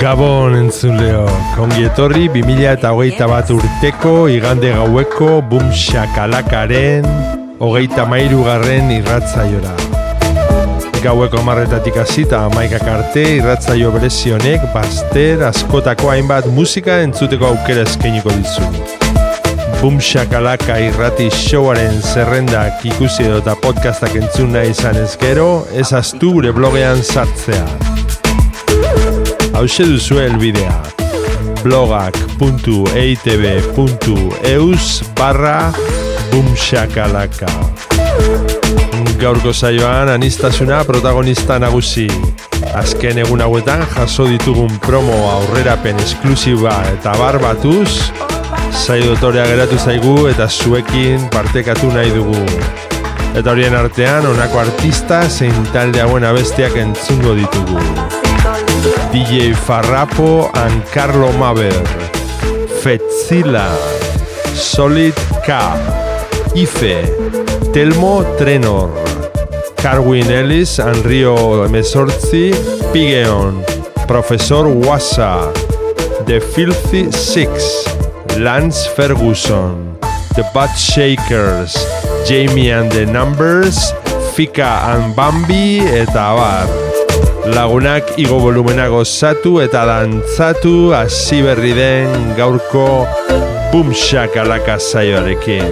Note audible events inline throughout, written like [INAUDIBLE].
Gabon entzuleo, kongi etorri 2000 eta hogeita bat urteko igande gaueko bum shakalakaren hogeita mairu garren irratzaiora. Gaueko amarretatik hasita amaikak arte irratzaio berezionek baster askotako hainbat musika entzuteko aukera eskainiko dizu. Bum shakalaka irrati showaren zerrendak ikusi edo eta podcastak entzun nahi izan ez gero, ez astu gure blogean sartzea. Hauxe duzu elbidea blogak.eitb.eus barra bumshakalaka Gaurko saioan anistasuna protagonista nagusi. Azken egun hauetan jaso ditugun promo aurrerapen esklusiba eta bar batuz Saio dotorea geratu zaigu eta zuekin partekatu nahi dugu. Eta horien artean honako artista zein talde hauen abestiak entzungo ditugu DJ Farrapo and Carlo Maver Fetzila Solid K Ife Telmo Trenor Carwin Ellis and Rio Mesortzi Pigeon Profesor Wassa The Filthy Six Lance Ferguson The Butt Shakers Jamie and the Numbers Fika and Bambi eta abar Lagunak igo volumena gozatu eta dantzatu hasi berri den gaurko bumsak alaka zaioarekin.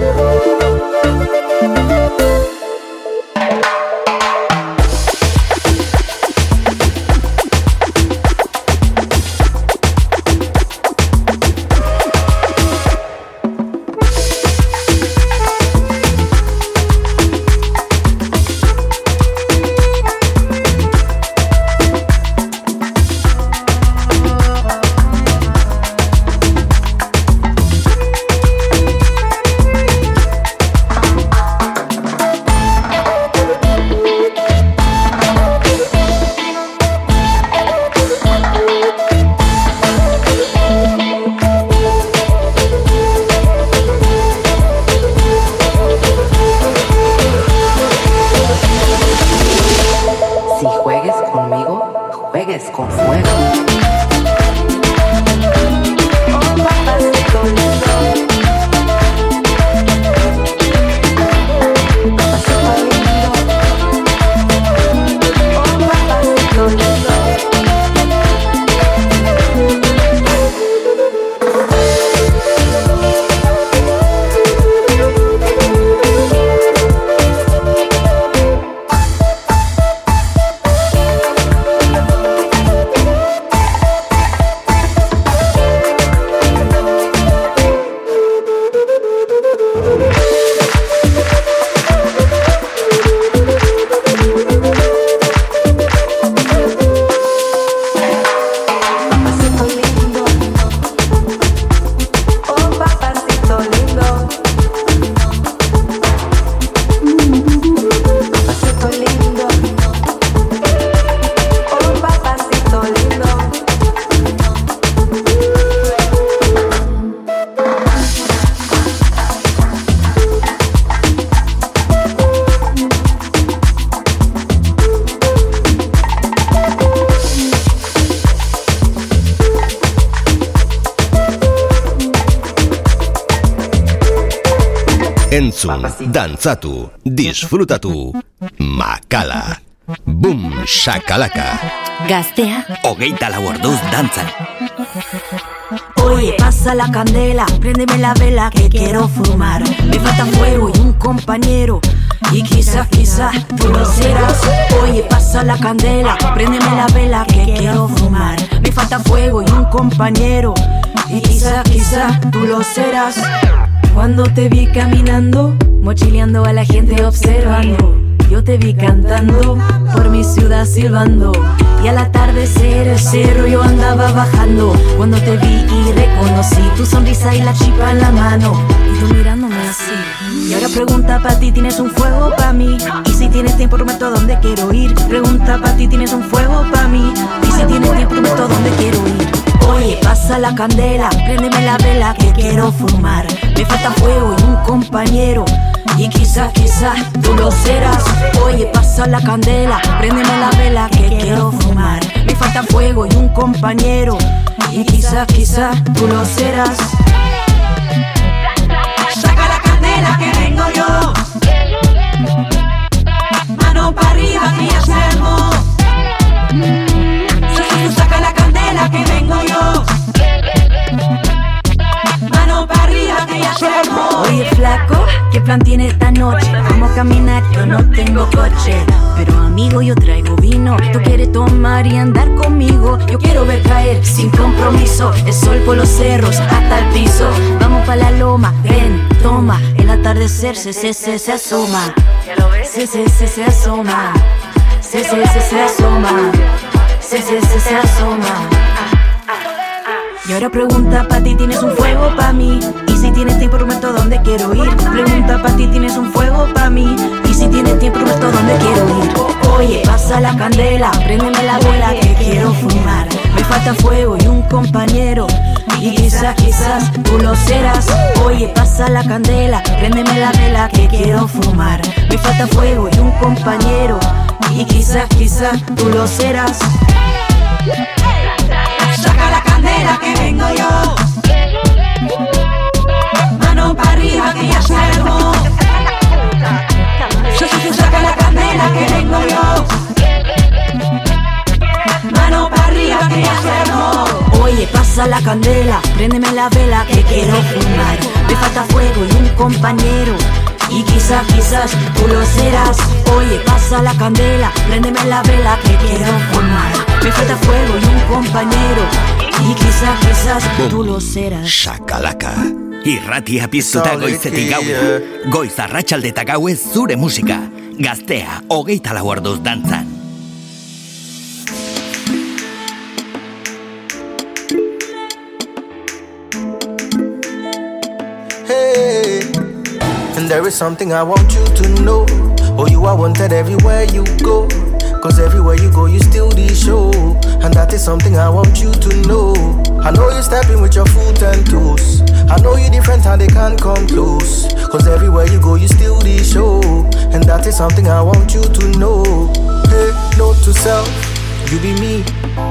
Entzun, dantzatu, disfrutatu, makala. Bum, shakalaka. Gaztea. Hogeita lau orduz dantzan. Oye, pasa la candela, préndeme la vela que quiero fumar. Me falta fuego y un compañero. Y quizás, quizás tú lo serás. Oye, pasa la candela, préndeme la vela que quiero fumar. Me falta fuego y un compañero. Y quizás, quizás tú lo serás. Cuando te vi caminando, mochileando a la gente observando. Yo te vi cantando por mi ciudad silbando y al atardecer el cerro yo andaba bajando cuando te vi y reconocí tu sonrisa y la chipa en la mano y tú mirándome así. Y ahora pregunta para ti, ¿tienes un fuego para mí? Y si tienes tiempo, prometo a dónde quiero ir. Pregunta para ti, ¿tienes un fuego para mí? Y si tienes tiempo, prometo a dónde quiero ir. Oye, pasa la candela, préndeme la vela que quiero fumar. Me falta fuego y un compañero. Y quizás, quizás tú lo serás. Oye, pasa la candela, préndeme la vela que quiero fumar. Me falta fuego y un compañero. Y quizás, quizás tú lo serás. Saca la candela que vengo yo. Mano para arriba se armó. Saca la candela que vengo yo. Mano para arriba que ya. Oye, flaco, ¿qué plan tiene esta noche? Vamos a caminar, yo no tengo coche. Pero amigo, yo traigo vino. Tú quieres tomar y andar conmigo. Yo quiero ver caer sin compromiso. El sol por los cerros hasta el piso. Vamos pa' la loma, ven, toma. El atardecer se, se, se, se asoma. Se, se, se, se asoma. Se, se, se, se asoma. Se, se, se, se asoma. Y ahora pregunta pa' ti, ¿tienes un fuego pa' mí? Y si tienes tiempo, prometo dónde quiero ir. Pregunta pa' ti, ¿tienes un fuego pa' mí? Y si tienes tiempo, prometo dónde quiero ir. Oye, pasa la candela, préndeme la vela que quiero fumar. Me falta fuego y un compañero. Y quizás, quizás tú lo serás. Oye, pasa la candela, préndeme la vela que quiero fumar. Me falta fuego y un compañero. Y quizás, quizás tú lo serás. Saca la candela que vengo yo. Mano para arriba que ya armó. Saca la candela que vengo yo. Mano para arriba que ya armó. Oye, pasa la candela, préndeme la vela que quiero fumar. Me falta fuego y un compañero. Y quizás, quizás tú lo serás. Oye, pasa la candela, préndeme la vela que quiero fumar. Me falta fuego y un compañero. Y quizás, quizás tú lo serás. Shakalaka. Irratia piztuta goizetik gaue. Goiz arratsalde eta gaue zure musika. Gaztea, hogeita lau orduz dantzan. Hey, and there is something I want you to know. Oh, you are wanted everywhere you go. Cause everywhere you go, you still the show. And that is something I want you to know. I know you're stepping with your foot and toes. I know you're different and they can't come close. Cause everywhere you go, you still the show. And that is something I want you to know. Hey, note to self, you be me.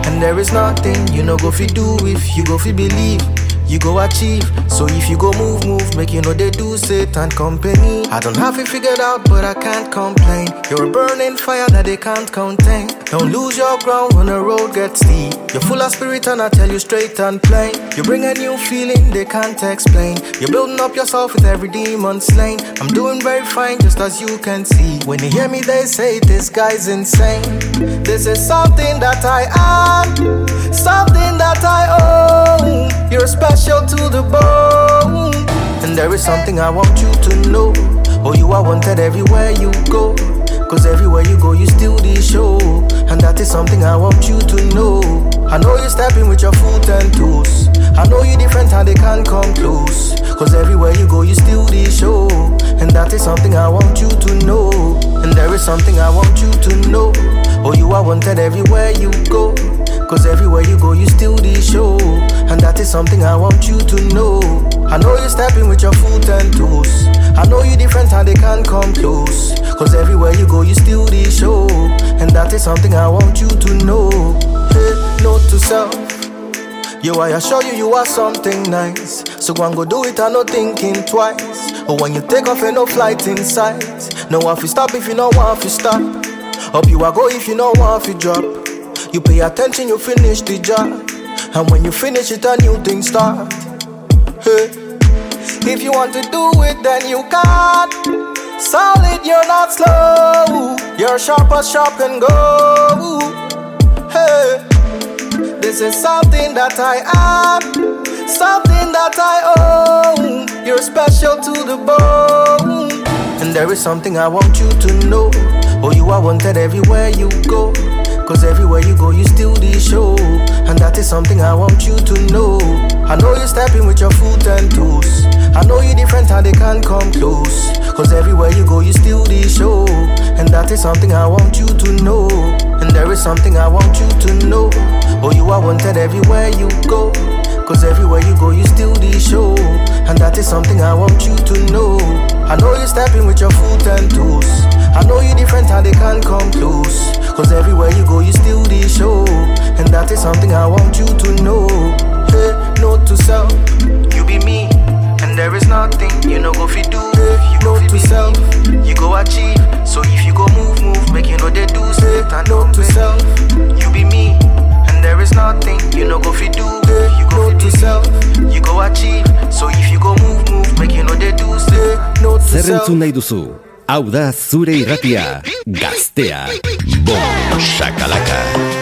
And there is nothing you know go fi do if you go fi believe. You go achieve, so if you go move, move, make you know they do Satan company. I don't have it figured out, but I can't complain. You're a burning fire that they can't contain. Don't lose your ground when the road gets steep. You're full of spirit, and I tell you straight and plain. You bring a new feeling they can't explain. You're building up yourself with every demon slain. I'm doing very fine, just as you can see. When you hear me, they say this guy's insane. This is something that I am, something that I own. You're special to the bone. And there is something I want you to know. Oh, you are wanted everywhere you go. Cause everywhere you go, you still the show. And that is something I want you to know. I know you're stepping with your foot and toes. I know you're different and they can't come close. Cause everywhere you go, you still the show. And that is something I want you to know. And there is something I want you to know. Oh, you are wanted everywhere you go. Cause everywhere you go, you still the show. And that is something I want you to know. I know you're stepping with your foot and toes. I know you're different and they can't come close. Cause everywhere you go, you still the show. And that is something I want you to know. Hey, note to self. Yo, I assure you, you are something nice. So go and go do it, I'm not thinking twice. Or when you take off, ain't no flight in sight. No one fi stop if you no want fi stop. Up you a go if you no want fi drop. You pay attention, you finish the job. And when you finish it, a new thing start. Hey. If you want to do it, then you can. Solid, you're not slow. You're sharp as sharp can go. Hey. This is something that I am, something that I own. You're special to the bone. And there is something I want you to know. Oh, you are wanted everywhere you go. Cause everywhere you go, you still the show. And that is something I want you to know. I know you're stepping with your foot and toes. I know you're different and they can't come close. Cause everywhere you go, you still the show. And that is something I want you to know. And there is something I want you to know. Oh, you are wanted everywhere you go. Cause everywhere you go, you still the show. And that is something I want you to know. I know you're stepping with your foot and toes. I know you're different and they can't come close. Cause everywhere you go, you still the show. And that is something I want you to know. Hey, note to self, you be me. And there is nothing you know go fi do. You know to self, you go achieve. So if you go move, move, make you know they do say. And note to self, you be me. And there is nothing you know go fi do. You go to self, you go achieve. So if you go move, move, make you know they do say. Note to Zer self. entzun nahi duzu? Hau da zure irratia, [LAUGHS] gaztea. Bon, sakalaka. Bon, sakalaka.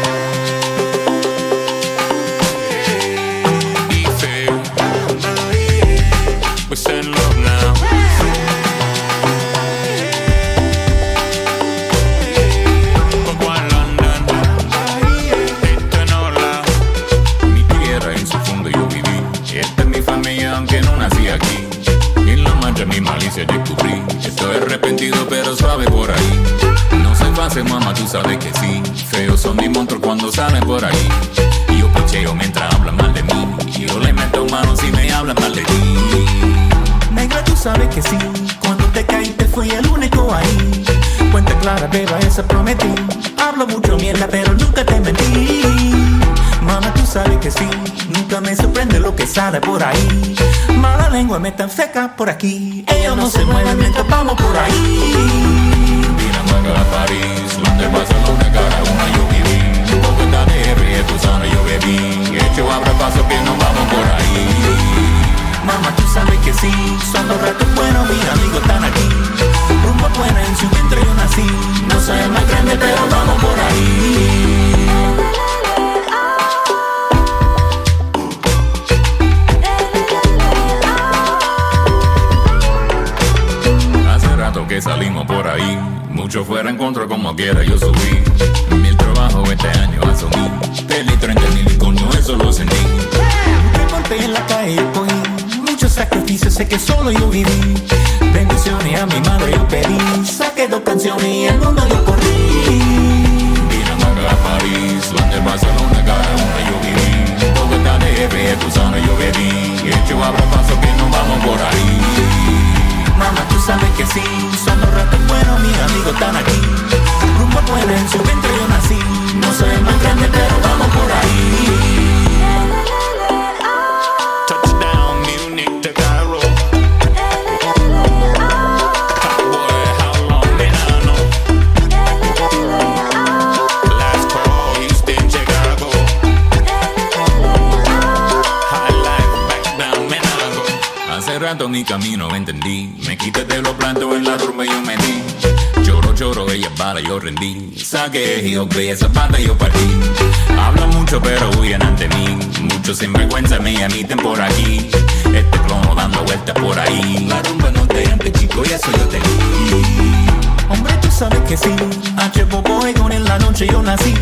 No mamá, tú sabes que sí. Feos son mis monstruos cuando salen por ahí. Y yo picheo mientras hablan mal de mí. Y yo le meto mano si me hablan mal de ti. Negra, tú sabes que sí. Cuando te caíste fui el único ahí. Cuenta clara, beba, esa prometí. Hablo mucho mierda, pero nunca te mentí. Mama, tú sabes que sí. Nunca me sorprende lo que sale por ahí. Mala lengua me tan seca por aquí. Ellos no se mueven mientras vamos por ahí. Dinamarca, París, Londres, Barcelona, cada una yo viví. Bogotá, DR, Tucson, yo bebí. Hecho abra paso que nos vamos por ahí. Mamá, tú sabes que sí. Son los ratos buenos, mis amigos están aquí. Rumbo buena en su vientre yo nací. No soy el más grande, pero vamos por ahí. Que salimos por ahí. Mucho fuera en contra como quiera yo subí. Mil trabajo este año asumí. Perdí 30 mil y coño eso lo sentí. Me golpeé en la calle cogí muchos sacrificios, sé que solo yo viví. Bendiciones a mi madre yo pedí. Saqué dos canciones y el mundo yo corrí. Dinamarca, París, Londres, Barcelona, cada una yo viví. Bogotá, DR, Tucson, yo bebí. Hecho abra paso que nos vamos por ahí. Mamá, tú sabes que sí. Son los ratos buenos, mis amigos están aquí. Rumbo buena en su vientre yo nací. No soy más grande, pero vamos por ahí. Rato mi camino entendí. Me quité de los plantos en la rumba y yo me di. Choro, choro, ella bala, yo rendí. Saqué y ok, esa pata yo partí. Hablan mucho, pero huyen ante mí. Muchos sinvergüenza me emiten por aquí. Este clono dando vueltas por ahí. La rumba no te ante, chico, y eso yo te. Hombre, tú sabes que sí. H. Bobo en la noche yo nací.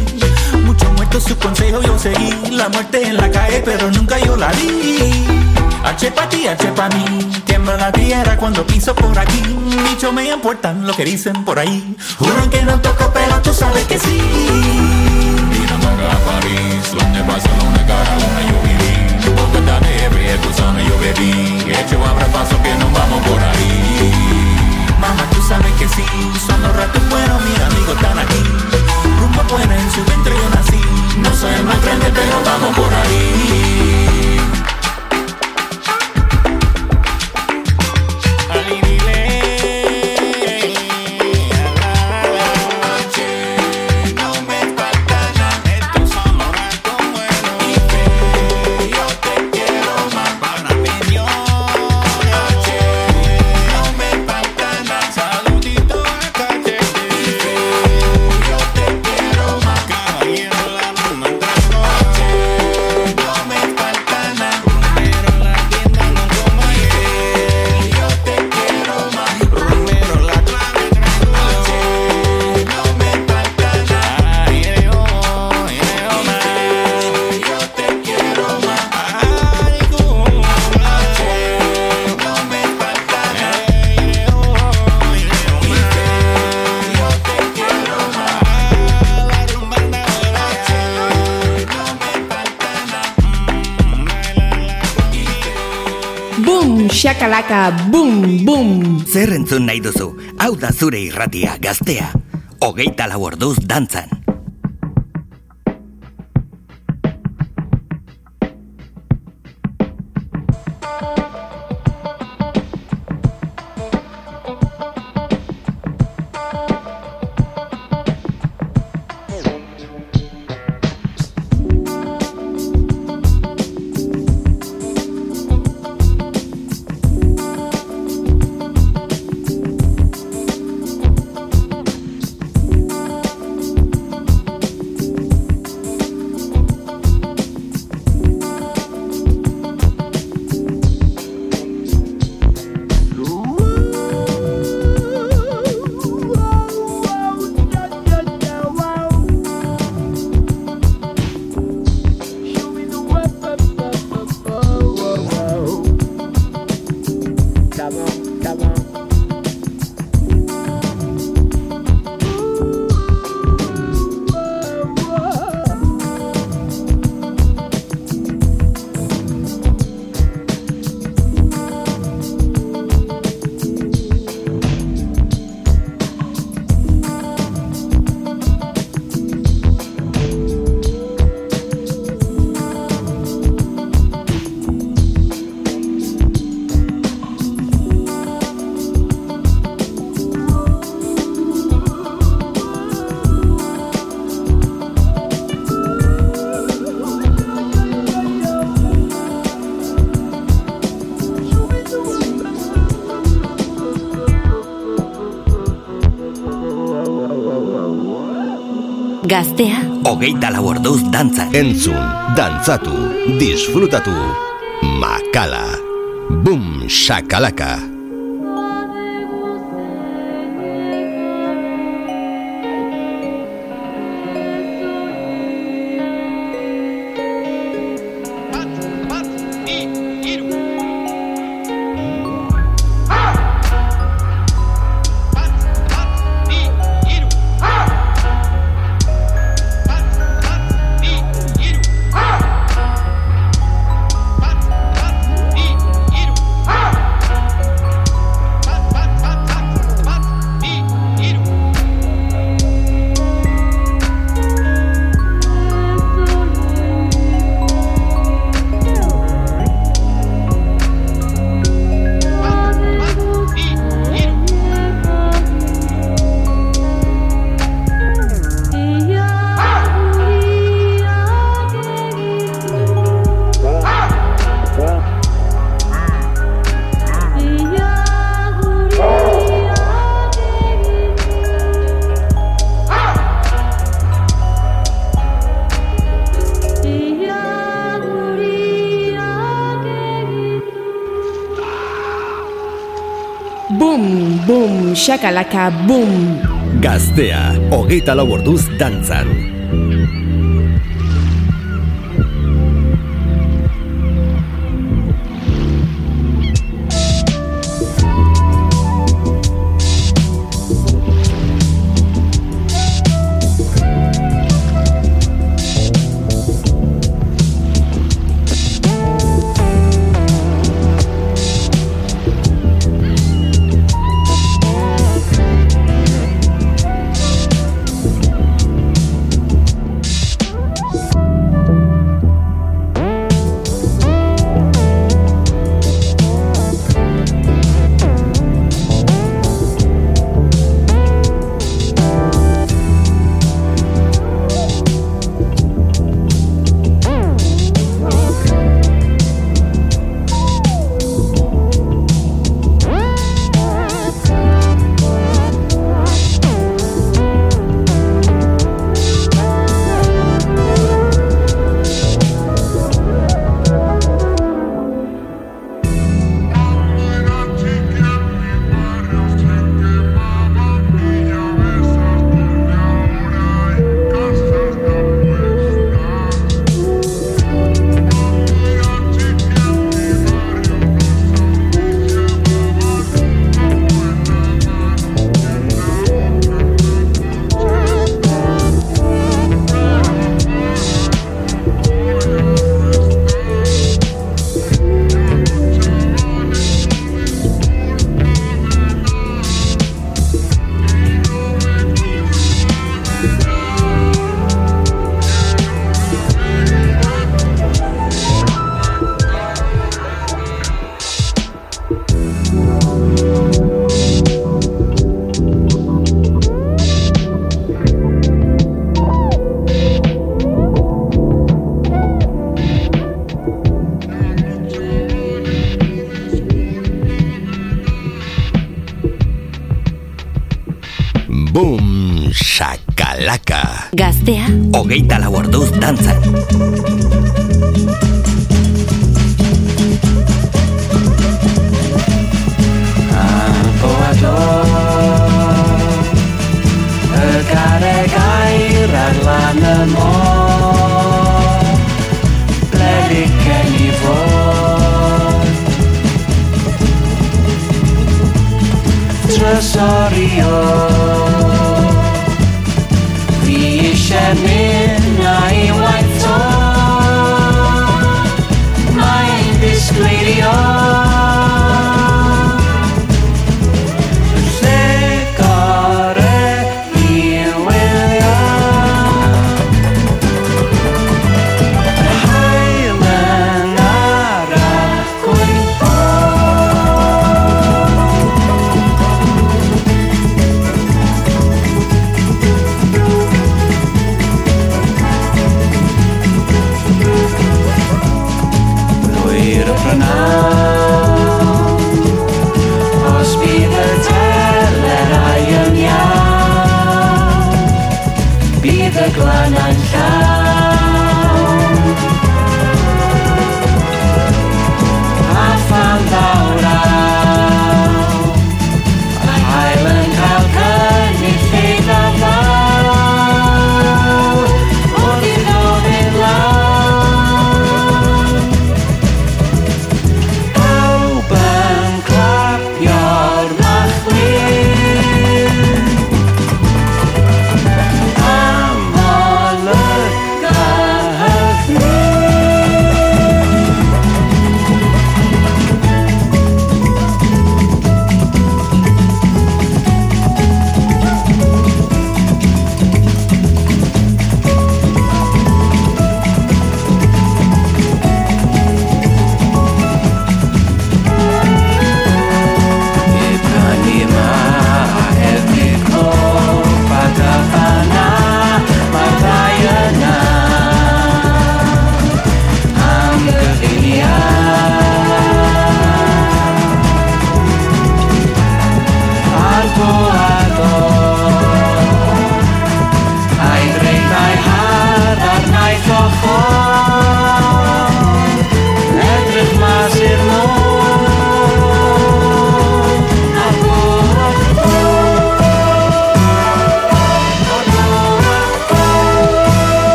Muchos muertos su consejo yo seguí. La muerte en la calle, pero nunca yo la di. H pa' ti, H pa' mí. Tiembla la tierra cuando piso por aquí. Dicho me importan lo que dicen por ahí. Juran que no toco, pero tú sabes que sí. Dinamarca, París, Londres, Barcelona, cada una yo viví. Bogotá, DR, Tucson, yo bebí. Hecho abra paso que nos vamos por ahí. Mamá, tú sabes que sí. Son los ratos buenos, mis amigos están aquí. Rumbo buena en su vientre yo nací. No soy el más grande, pero vamos por ahí. Entzun nahi duzu, hau da zure irratia gaztea. Hogeita lau orduz dantzan. Gaztea. Hogeita lau orduz dantza. Entzun, dantzatu, disfrutatu. Makala. Boom, shakalaka. Shakalaka boom. Gaztea, hogeita lau orduz dantzan.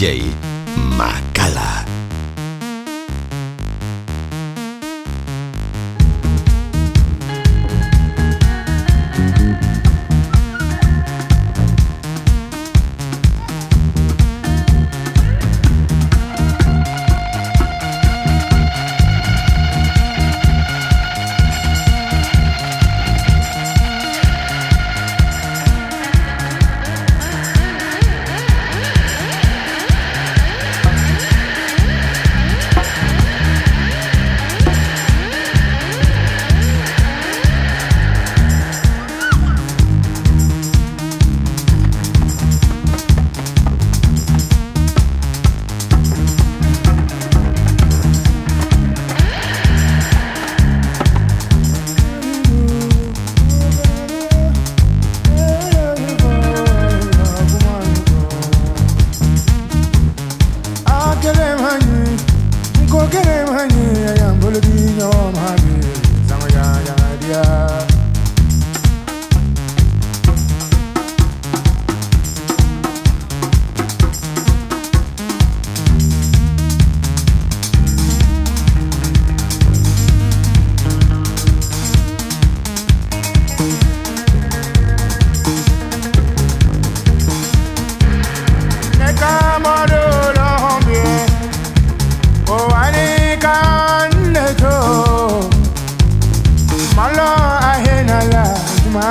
DJ Max.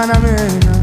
na na na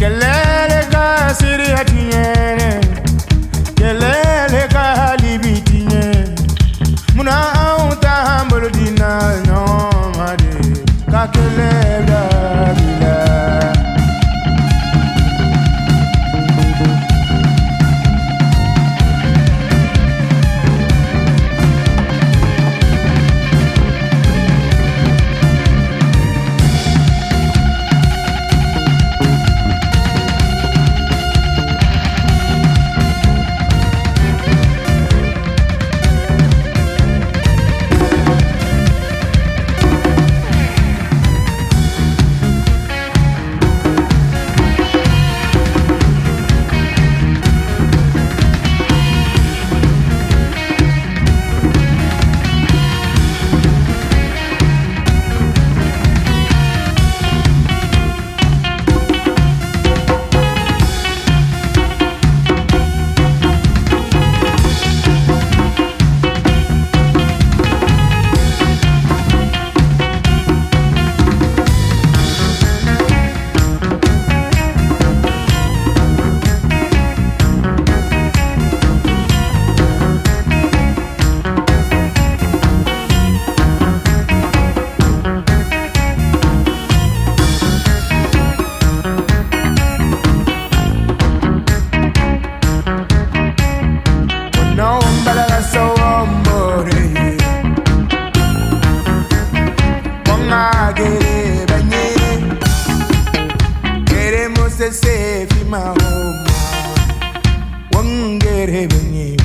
que le Let heaven.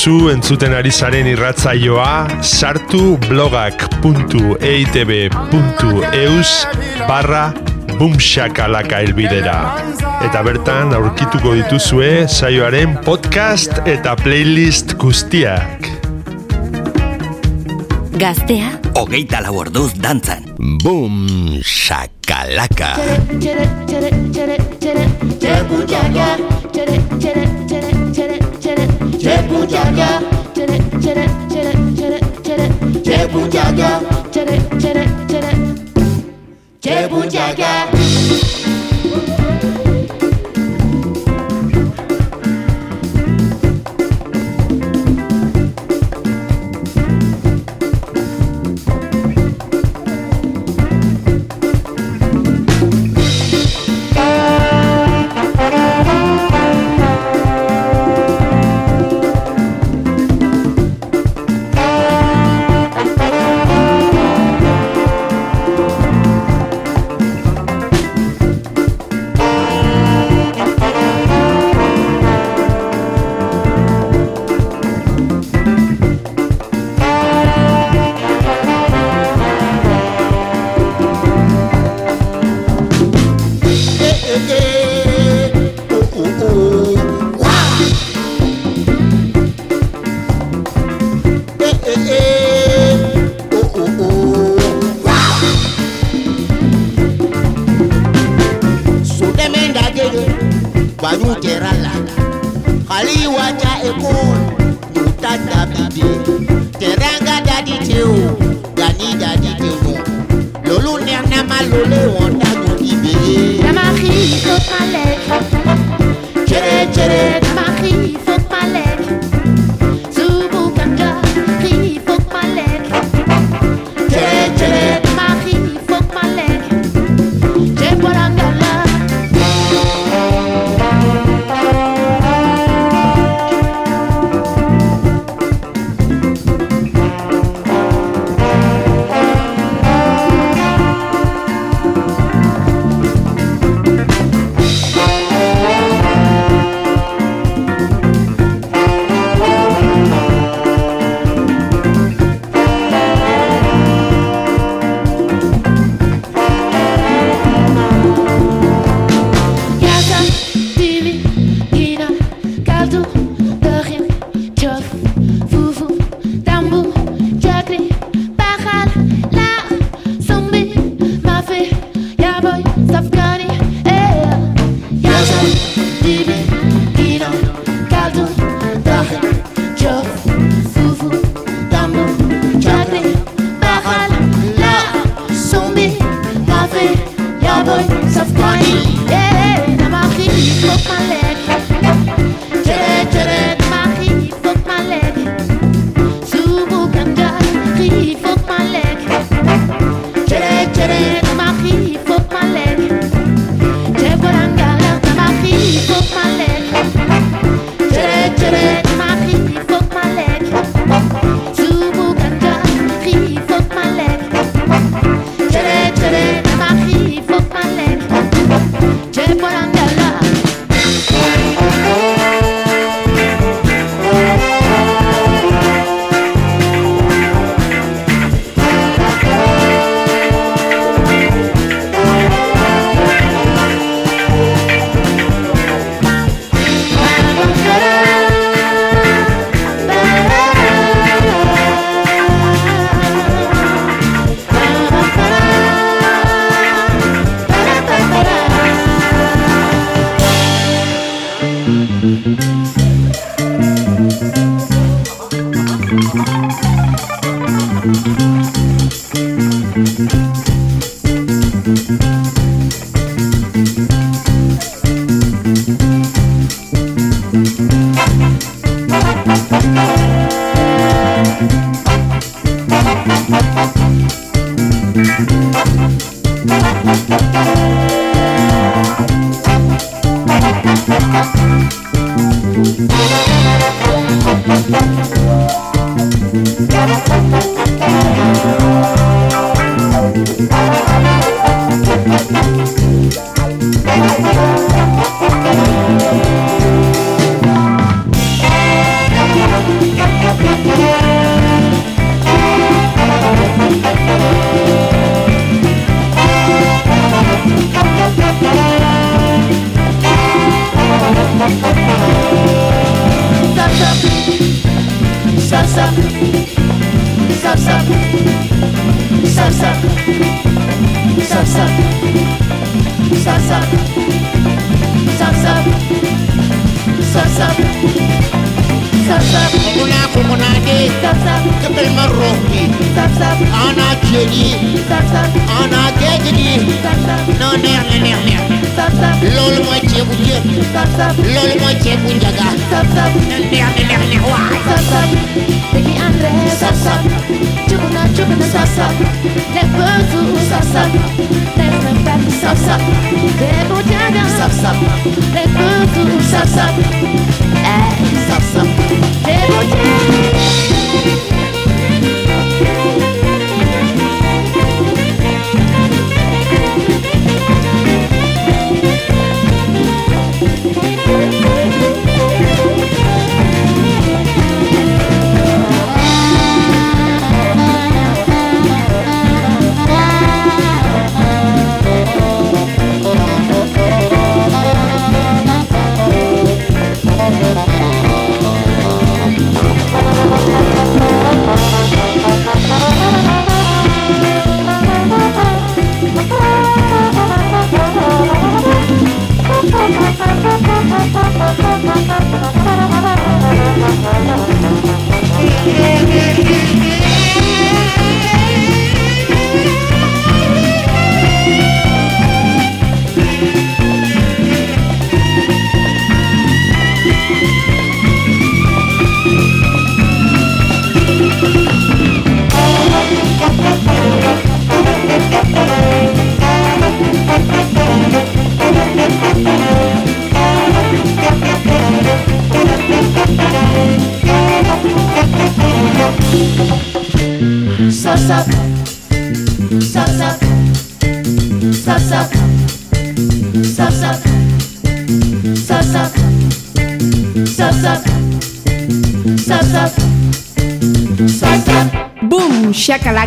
Duzu entzuten ari zaren irratzaioa sartu blogak.eitb.eus barra bumxakalaka elbidera. Eta bertan aurkituko dituzue saioaren podcast eta playlist guztiak. Gaztea. Hogeita lau orduz dantzan. Bum shakalaka. Jaga, Tere, Tere, Tere, Tere, Tere, Jebu Jaga, Tere, Tere, Tere, Jebu Jaga.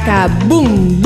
Taca Bum.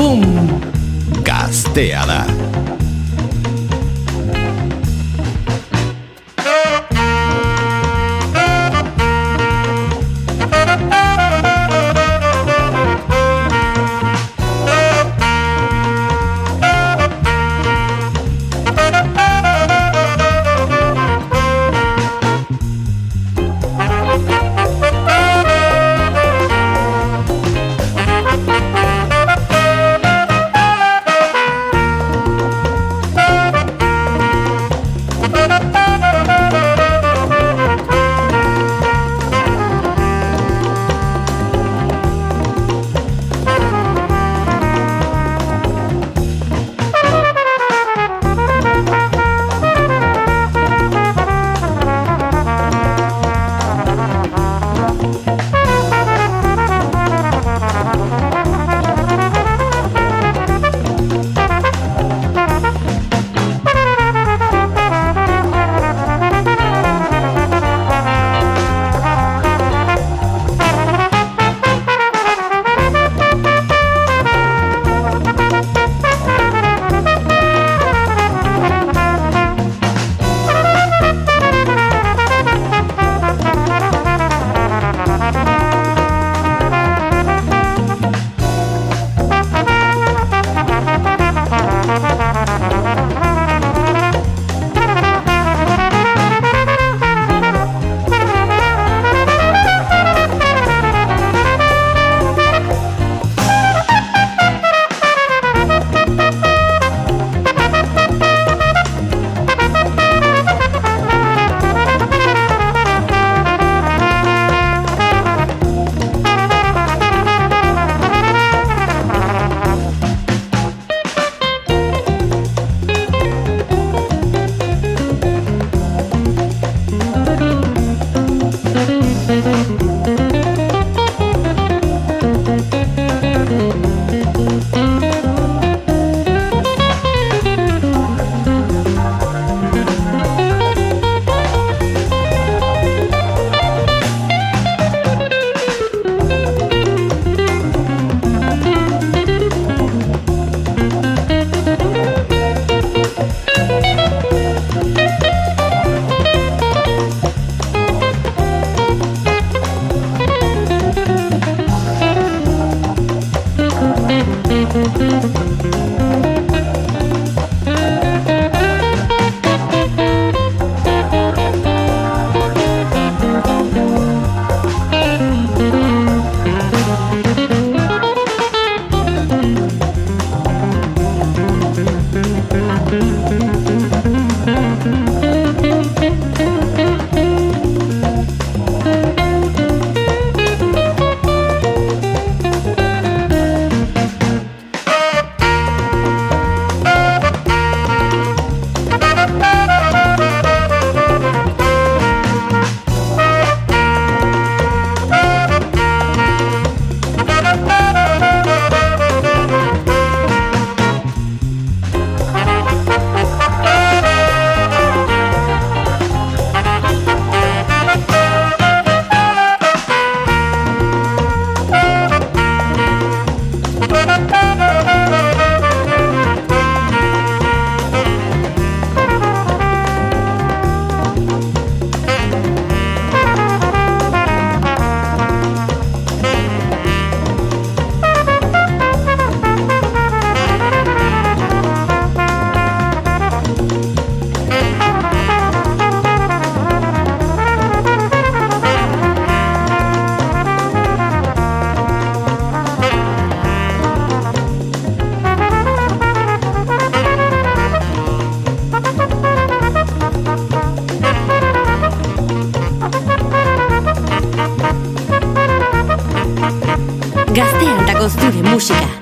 Acústica.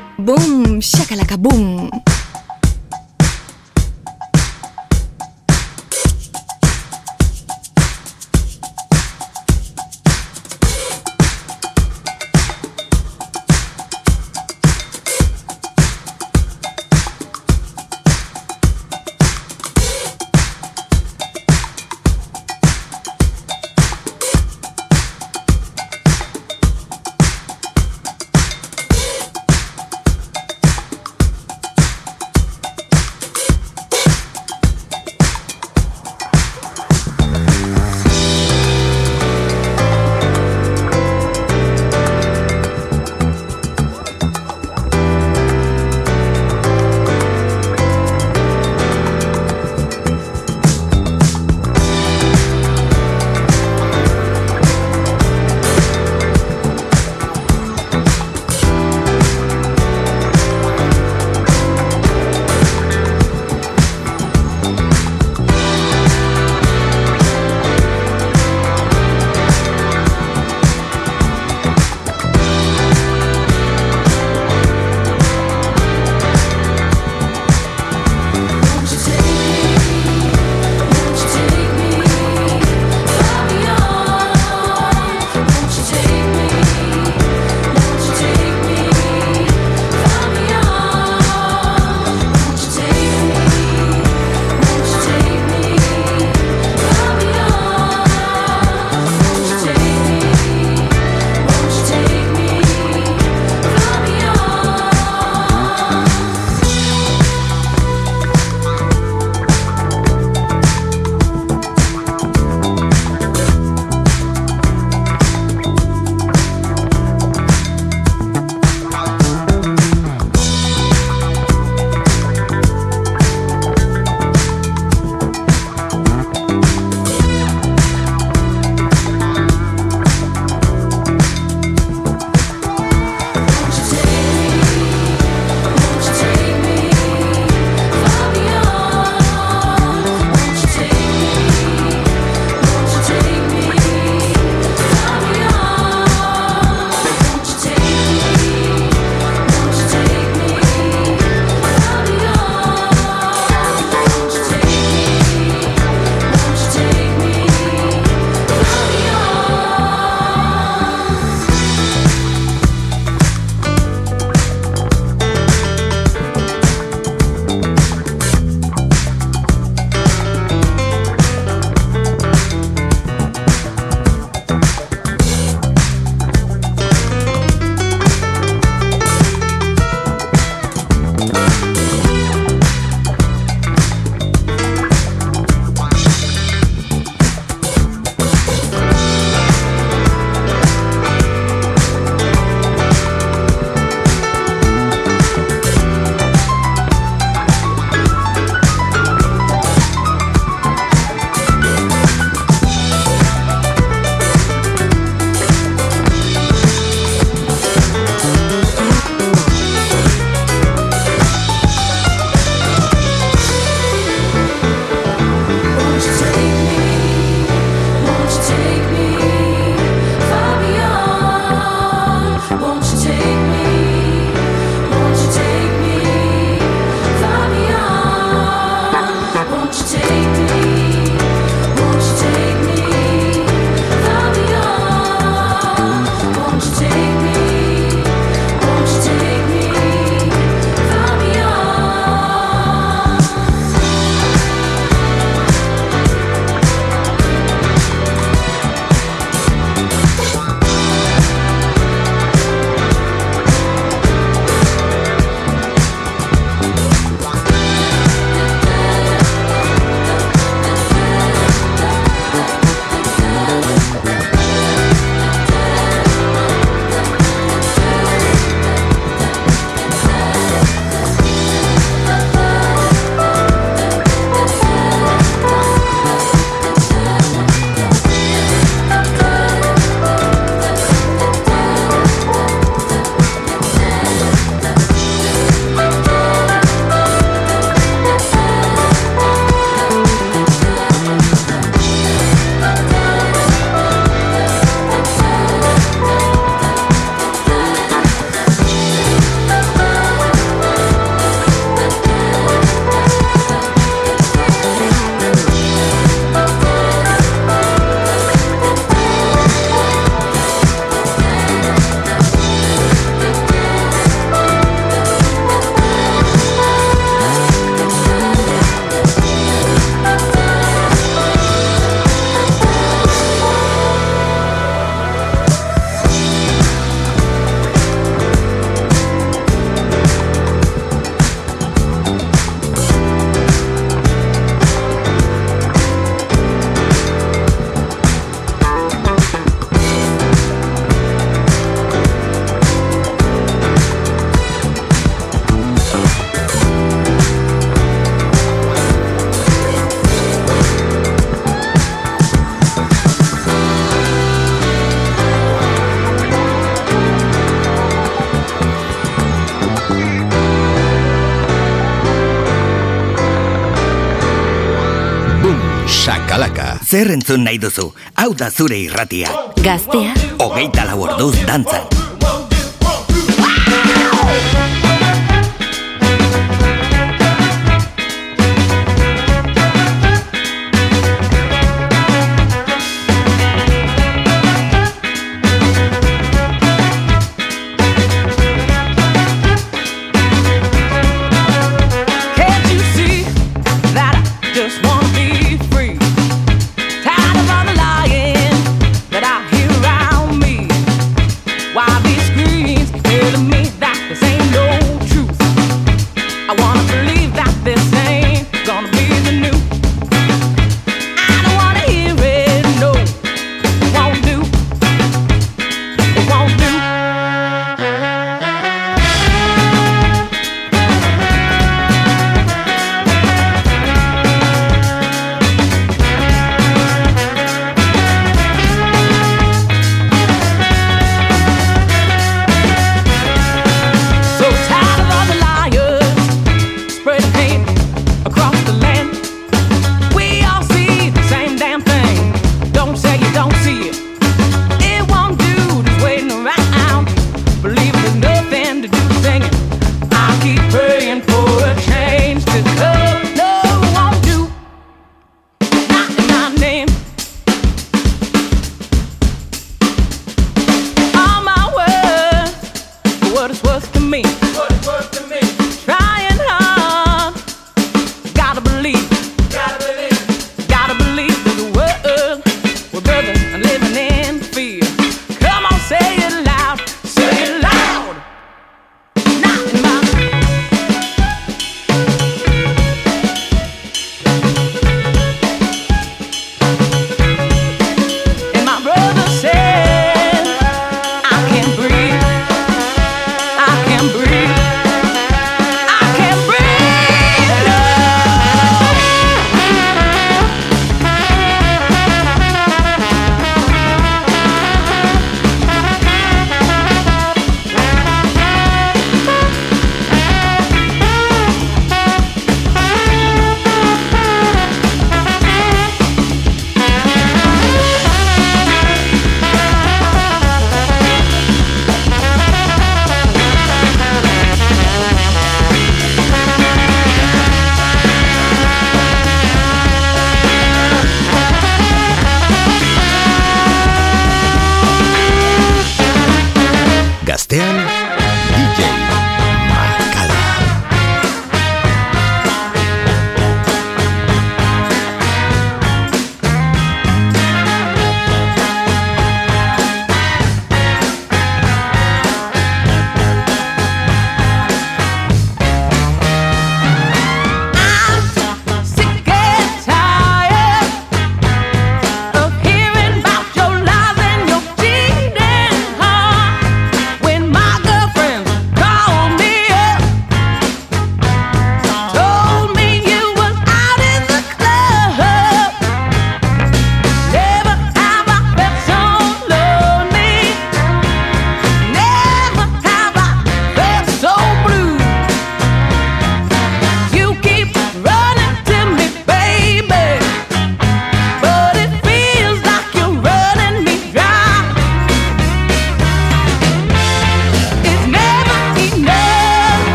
zer entzun nahi duzu, hau da zure irratia. Gaztea. Ogeita lau orduz dantzan.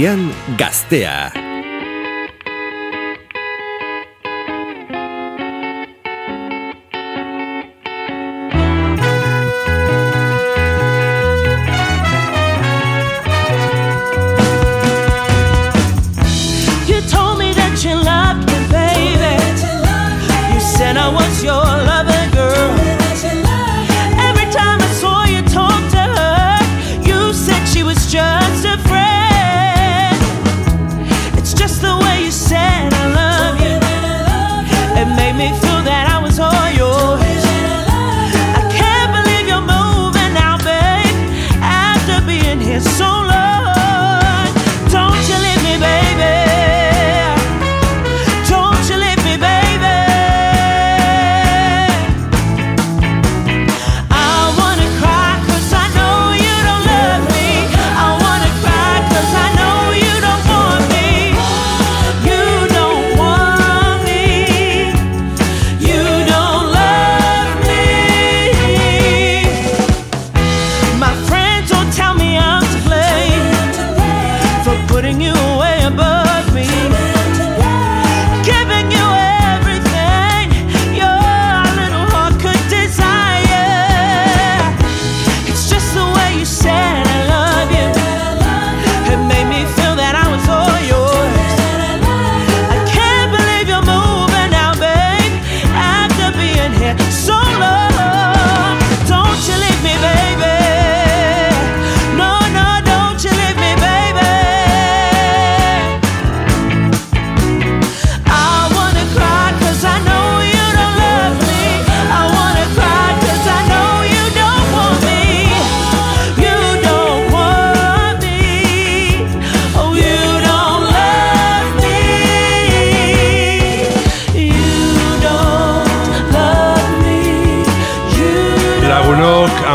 irratian gaztea.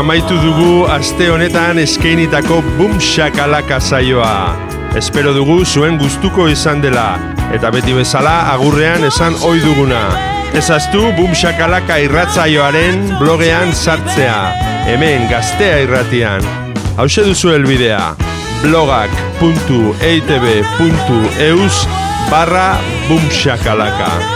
amaitu dugu aste honetan eskeinitako bumxakalaka saioa. Espero dugu zuen gustuko izan dela, eta beti bezala agurrean esan ohi duguna. Ezaztu bumxakalaka irratzaioaren blogean sartzea, hemen gaztea irratian. Hau duzu helbidea, blogak.eitb.eus e barra bumxakalaka. Bumxakalaka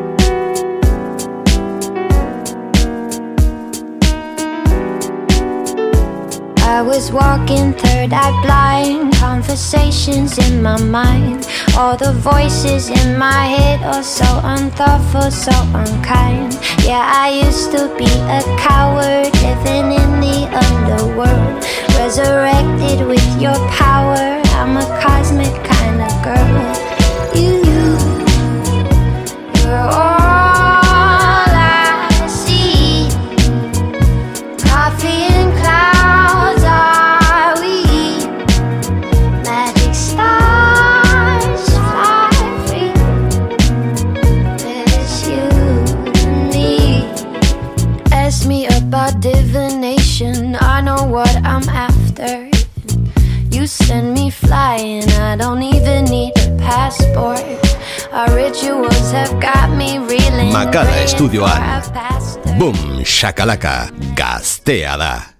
I was walking third eye blind. Conversations in my mind. All the voices in my head are so unthoughtful, so unkind. Yeah, I used to be a coward living in the underworld. Resurrected with your power. I'm a cosmic kind of girl. Flying, I don't even need a passport. Our rituals have got me reeling. Makala praying estudioan. for a past Boom, shakalaka, gaztea da.